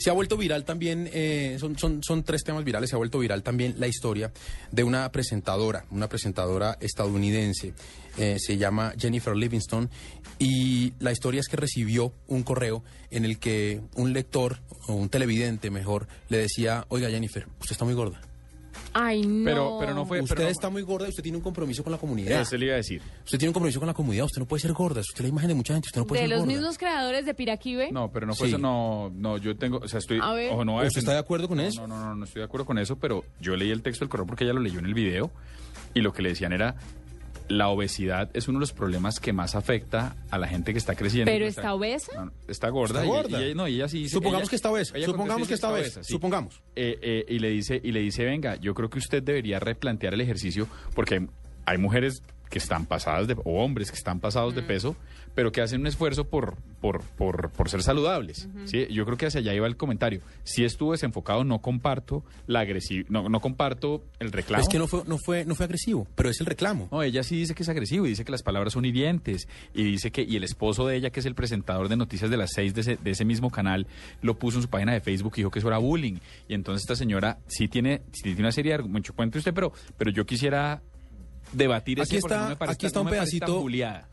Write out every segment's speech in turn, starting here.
Se ha vuelto viral también, eh, son, son, son tres temas virales, se ha vuelto viral también la historia de una presentadora, una presentadora estadounidense, eh, se llama Jennifer Livingston, y la historia es que recibió un correo en el que un lector, o un televidente mejor, le decía, oiga Jennifer, usted está muy gorda. Ay, no. Pero, pero no fue. usted pero no- está muy gorda y usted tiene un compromiso con la comunidad. Eso le iba a decir. Usted tiene un compromiso con la comunidad, usted no puede ser gorda, usted es la imagen de mucha gente, usted no puede de ser los gorda. mismos creadores de Piraquive. No, pero no fue Sí. eso. No, no, yo tengo. O sea, estoy. A ver. ojo, no ¿Usted está de acuerdo con No, eso? No, no, no, no estoy de acuerdo con eso, pero yo leí el texto del correo porque ella lo leyó en el video y lo que le decían era la obesidad es uno de los problemas que más afecta a la gente que está creciendo. ¿Pero está obesa? No, está gorda. Está gorda. Y, ella- no, y ella sí dice- Supongamos ella- que está obesa, supongamos que está obesa, sí. supongamos. Eh, eh, y le dice y le dice, venga, yo creo que usted debería replantear el ejercicio porque hay mujeres que están pasadas de, o hombres que están pasados de peso, pero que hacen un esfuerzo por, por, por, por ser saludables. ¿sí? Yo creo que hacia allá iba el comentario. Si estuvo desenfocado, no comparto la agresiva, no, no comparto el reclamo. Es que no fue, no fue, no fue agresivo, pero es el reclamo. No, ella sí dice que es agresivo y dice que las palabras son hirientes y dice que y el esposo de ella que es el presentador de noticias de las seis de ese, de ese mismo canal lo puso en su página de Facebook y dijo que eso era bullying y entonces esta señora sí tiene sí tiene una serie de argumentos cuente usted pero pero yo quisiera debatir Aquí porque está, no parece aquí está no un pedacito.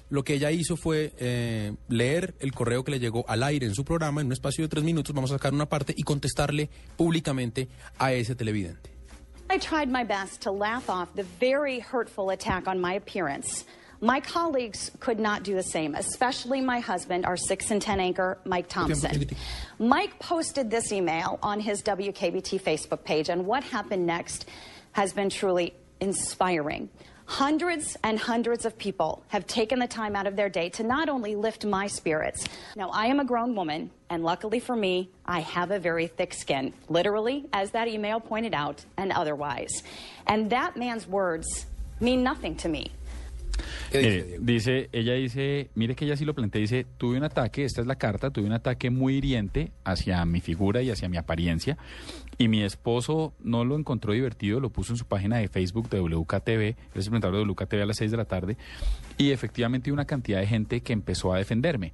Lo que ella hizo fue eh, leer el correo que le llegó al aire en su programa en un espacio de tres minutos. Vamos a sacar una parte y contestarle públicamente a ese televidente. I tried my best to laugh off the very hurtful attack on my appearance. My colleagues could not do the same, especially my husband, our 6 and 10 anchor, Mike Thompson. Mike posted this email on his WKBT Facebook page, and what happened next has been truly inspiring. Hundreds and hundreds of people have taken the time out of their day to not only lift my spirits. Now, I am a grown woman, and luckily for me, I have a very thick skin, literally, as that email pointed out, and otherwise. And that man's words mean nothing to me. ¿Qué dice, Mire, dice, ella dice, mire que ella sí lo plantea, dice, tuve un ataque, esta es la carta, tuve un ataque muy hiriente hacia mi figura y hacia mi apariencia, y mi esposo no lo encontró divertido, lo puso en su página de Facebook de WKTV, él es el presentador de WKTV a las 6 de la tarde, y efectivamente una cantidad de gente que empezó a defenderme.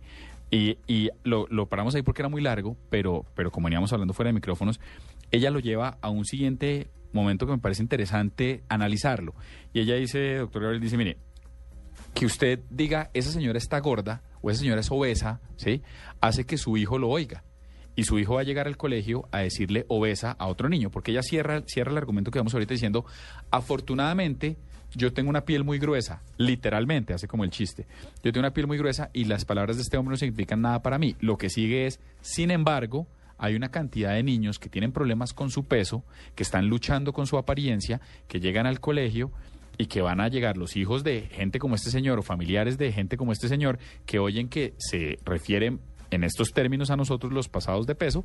Y, y lo, lo paramos ahí porque era muy largo, pero, pero como veníamos hablando fuera de micrófonos, ella lo lleva a un siguiente momento que me parece interesante analizarlo. Y ella dice, doctor Gabriel, dice, mire, que usted diga, esa señora está gorda o esa señora es obesa, ¿sí? Hace que su hijo lo oiga. Y su hijo va a llegar al colegio a decirle obesa a otro niño, porque ella cierra, cierra el argumento que vamos ahorita diciendo, afortunadamente yo tengo una piel muy gruesa, literalmente, hace como el chiste. Yo tengo una piel muy gruesa y las palabras de este hombre no significan nada para mí. Lo que sigue es, sin embargo, hay una cantidad de niños que tienen problemas con su peso, que están luchando con su apariencia, que llegan al colegio y que van a llegar los hijos de gente como este señor o familiares de gente como este señor que oyen que se refieren en estos términos a nosotros los pasados de peso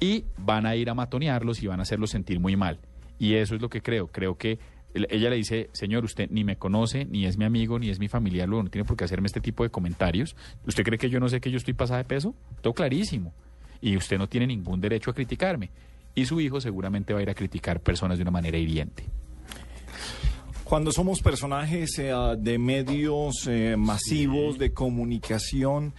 y van a ir a matonearlos y van a hacerlos sentir muy mal. Y eso es lo que creo. Creo que el- ella le dice, señor, usted ni me conoce, ni es mi amigo, ni es mi familiar, luego no tiene por qué hacerme este tipo de comentarios. ¿Usted cree que yo no sé que yo estoy pasada de peso? Todo clarísimo. Y usted no tiene ningún derecho a criticarme. Y su hijo seguramente va a ir a criticar personas de una manera hiriente. Cuando somos personajes eh, de medios eh, masivos, de comunicación,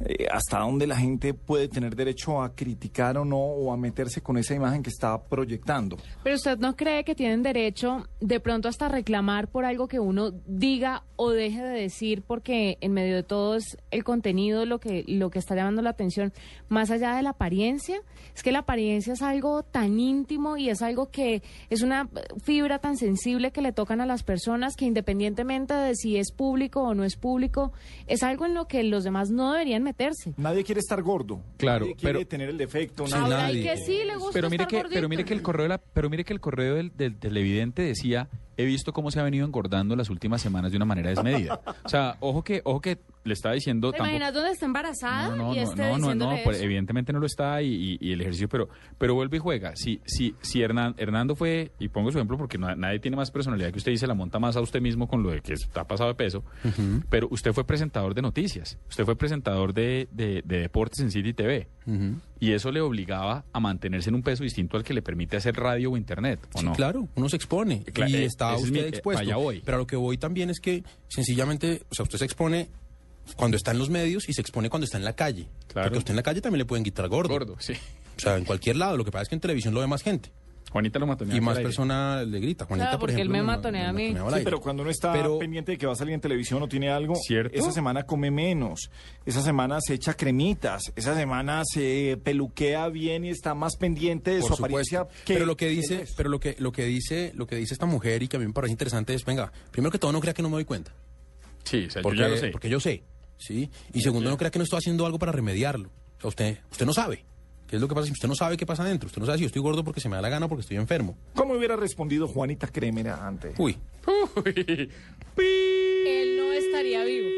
eh, ¿hasta dónde la gente puede tener derecho a criticar o no, o a meterse con esa imagen que está proyectando? Pero usted no cree que tienen derecho de pronto hasta reclamar por algo que uno diga o deje de decir porque en medio de todo es el contenido lo que lo que está llamando la atención más allá de la apariencia es que la apariencia es algo tan íntimo y es algo que es una fibra tan sensible que le tocan a las personas que independientemente de si es público o no es público es algo en lo que los demás no deberían meterse Nadie quiere estar gordo. Claro, Nadie quiere tener el defecto. Sí, nadie- Ahora hay nadie. que sí le gusta pero mire estar que gordito. pero mire que el correo de la- pero mire que el correo del, del televidente decía he visto cómo se ha venido engordando las últimas semanas de una manera desmedida o sea ojo que ojo que le estaba diciendo ¿Te tampoco- imaginas dónde está embarazada no, no, y no, no, no, no, pues, evidentemente no lo está y, y- y el ejercicio, pero, pero vuelve y juega. Si, si, si Hernan- Hernando fue, y pongo su ejemplo porque no- nadie tiene más personalidad que usted y se la monta más a usted mismo con lo de que está pasado de peso, pero usted fue presentador de noticias, usted fue presentador de, de- de deportes en City TV. Y eso le obligaba a mantenerse en un peso distinto al que le permite hacer radio o internet, ¿o Sí, no? claro, uno se expone Cla- y eh, está es usted mi- eh, expuesto. allá voy. Pero a lo que voy también es que sencillamente, o sea, usted se expone cuando está en los medios y se expone cuando está en la calle. Claro. Porque a usted en la calle también le pueden quitar gordo. Gordo, sí. O sea, en cualquier lado. Lo que pasa es que en televisión lo ve más gente. Juanita lo matonea. Y más personas le grita. Juanita, Claro, por porque él me ma- matonea a mí. Sí, pero cuando uno está Pero- pendiente de que va a salir en televisión o tiene algo, ¿Cierto? esa semana come menos, esa semana se echa cremitas, esa semana se peluquea bien y está más pendiente de Por su supuesto. apariencia. que- pero lo que que dice, es. pero lo que lo que dice, lo que dice esta mujer y que a mí me parece interesante es, venga, primero que todo no crea que no me doy cuenta, Sí, o sea, porque yo ya lo sé. porque yo sé, sí, y segundo no crea que no estoy haciendo algo para remediarlo. O sea, usted usted no sabe. ¿Qué es lo que pasa? Si usted no sabe qué pasa adentro, usted no sabe si yo estoy gordo porque se me da la gana o porque estoy enfermo. ¿Cómo hubiera respondido Juanita Cremera antes? Uy, Uy. Él no estaría vivo.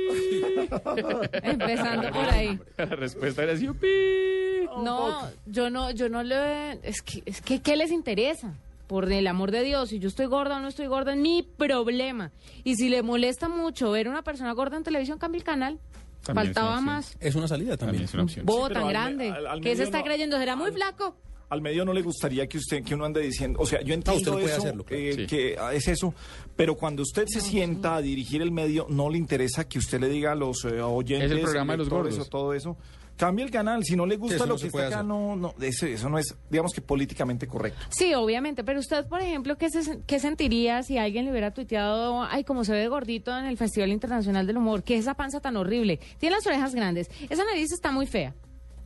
Empezando por ahí. La respuesta era así. pi. No, yo no, yo no le... Es que, es que, ¿qué les interesa? Por el amor de Dios, si yo estoy gorda o no estoy gorda, es mi problema. Y si le molesta mucho ver a una persona gorda en televisión, cambie el canal. También es Faltaba opción. más. es una salida También también. es una opción. Bobo pero tan al grande. al- al ¿Qué se está no- creyendo? ¿Será muy flaco? Al medio no le gustaría que usted que uno ande diciendo, o sea, yo entiendo usted no puede eso, hacerlo, claro. eh, Sí. que es eso, pero cuando usted se sienta a dirigir el medio, no le interesa que usted le diga a los eh, oyentes, Es el programa de los lectores gordos. o todo eso. Cambie el canal, si no le gusta Eso lo no que se está acá, hacer. no, no, eso, eso no es, digamos que políticamente correcto. Sí, obviamente, pero usted, por ejemplo, ¿qué, se- qué sentiría si alguien le hubiera tuiteado, ay, como se ve gordito en el Festival Internacional del Humor, que esa panza tan horrible, tiene las orejas grandes, esa nariz está muy fea,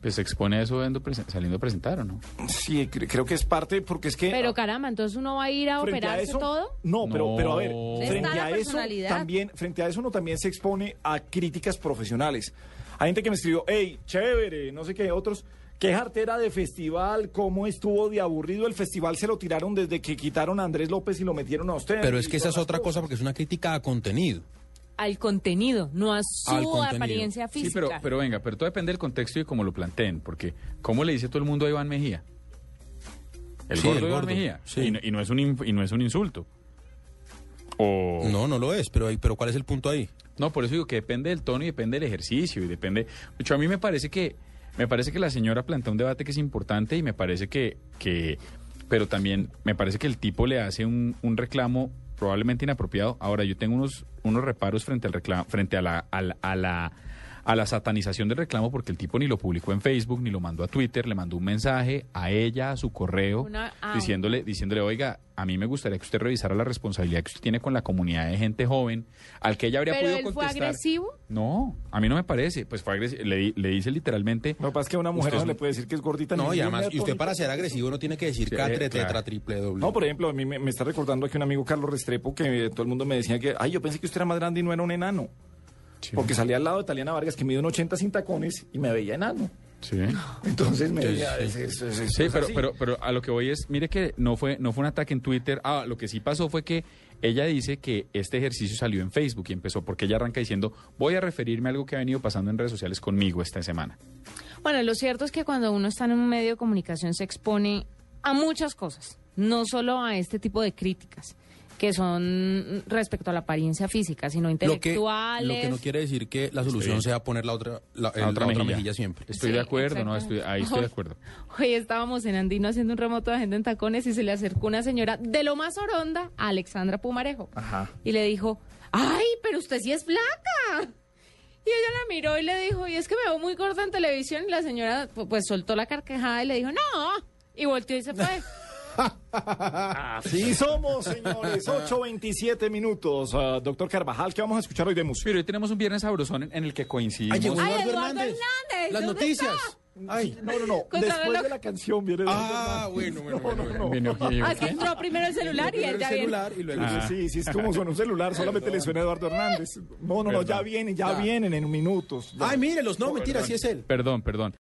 Pues se expone a eso viendo presen- saliendo a presentar, ¿o no? Sí, cre- creo que es parte, porque es que... pero caramba, entonces uno va a ir a operarse eso, todo. No, pero, No. pero a ver, ¿Dónde frente a eso también, frente a eso uno también se expone a críticas profesionales. Hay gente que me escribió, hey, chévere, no sé qué, otros, qué jartera de festival, cómo estuvo de aburrido el festival, se lo tiraron desde que quitaron a Andrés López y lo metieron a usted. Pero es que esa es otra cosa porque es una crítica a contenido. Al contenido, no a su apariencia física. Sí, pero, pero venga, pero todo depende del contexto y cómo lo planteen, porque ¿cómo le dice todo el mundo a Iván Mejía? El Sí, gordo el Iván gordo, Mejía. sí. Y, no, y no es un, inf- y no es un insulto. O... No, no lo es, pero hay- pero ¿cuál es el punto ahí? No, por eso digo que depende del tono y depende del ejercicio y depende. De hecho, a mí me parece que me parece que la señora plantea un debate que es importante y me parece que, que pero también me parece que el tipo le hace un, un reclamo probablemente inapropiado. Ahora, yo tengo unos unos reparos frente al reclamo, frente a la, a la, a la a la satanización del reclamo porque el tipo ni lo publicó en Facebook ni lo mandó a Twitter, le mandó un mensaje a ella, a su correo, Una- ah, diciéndole, diciéndole, oiga, a mí me gustaría que usted revisara la responsabilidad que usted tiene con la comunidad de gente joven, al que ella habría ¿Pero podido él fue contestar. agresivo? No, a mí no me parece. Pues fue agresivo. Le, di- le dice literalmente. Que pasa es que a una mujer no le puede decir que es gordita. ni No, y además, y usted para ser agresivo no tiene que decir Sí, catre, claro. tetra, triple, doble. No, por ejemplo, a mí me, me está recordando aquí un amigo Carlos Restrepo que todo el mundo me decía que, ay, yo pensé que usted era más grande y no era un enano. Porque salía al lado de Taliana Vargas que mide un 80 sin tacones y me veía enano. Sí. Entonces me Sí, decía, sí. es- es- es- Sí, es pero, así. pero, pero a lo que voy es, mire que no fue, no fue un ataque en Twitter. Ah, lo que sí pasó fue que ella dice que este ejercicio salió en Facebook y empezó porque ella arranca diciendo, voy a referirme a algo que ha venido pasando en redes sociales conmigo esta semana. Bueno, lo cierto es que cuando uno está en un medio de comunicación se expone a muchas cosas, no solo a este tipo de críticas que son respecto a la apariencia física, sino lo que, intelectuales. lo que no quiere decir que la solución sea poner la otra, la, A el- la otra otra, mejilla. siempre. Estoy Sí, de acuerdo, ¿no? Estoy, ahí estoy de acuerdo. Hoy estábamos en Andino haciendo un remoto de gente en tacones y se le acercó una señora de lo más oronda a Alexandra Pumarejo. Ajá. Y le dijo, ay, pero usted sí es flaca. Y ella la miró y le dijo, y es que me veo muy gorda en televisión. Y la señora pu- pues soltó la carcajada y le dijo, no. Y volteó y se fue. Así somos, señores. 8.27 minutos. Ah, doctor Carvajal, ¿qué vamos a escuchar hoy de música? Pero hoy tenemos un viernes sabrosón en, en el que coincidimos. Ay, llegó Ay, Eduardo, Eduardo Hernández. Hernández, Las ¿dónde noticias. está? Ay. No, no, no. Después de la canción viene... Ah, bueno, bueno, bueno. bueno. Viene Ojillo. Ah, es que entró primero el celular y él el ya viene. celular y luego... Ah. Sí, sí, es como suena un celular, solamente le suena a Eduardo Hernández. No, no, no, ya vienen, ya Ya. vienen en minutos. Ay, mírelos, no, mentira, sí es él. Perdón, perdón.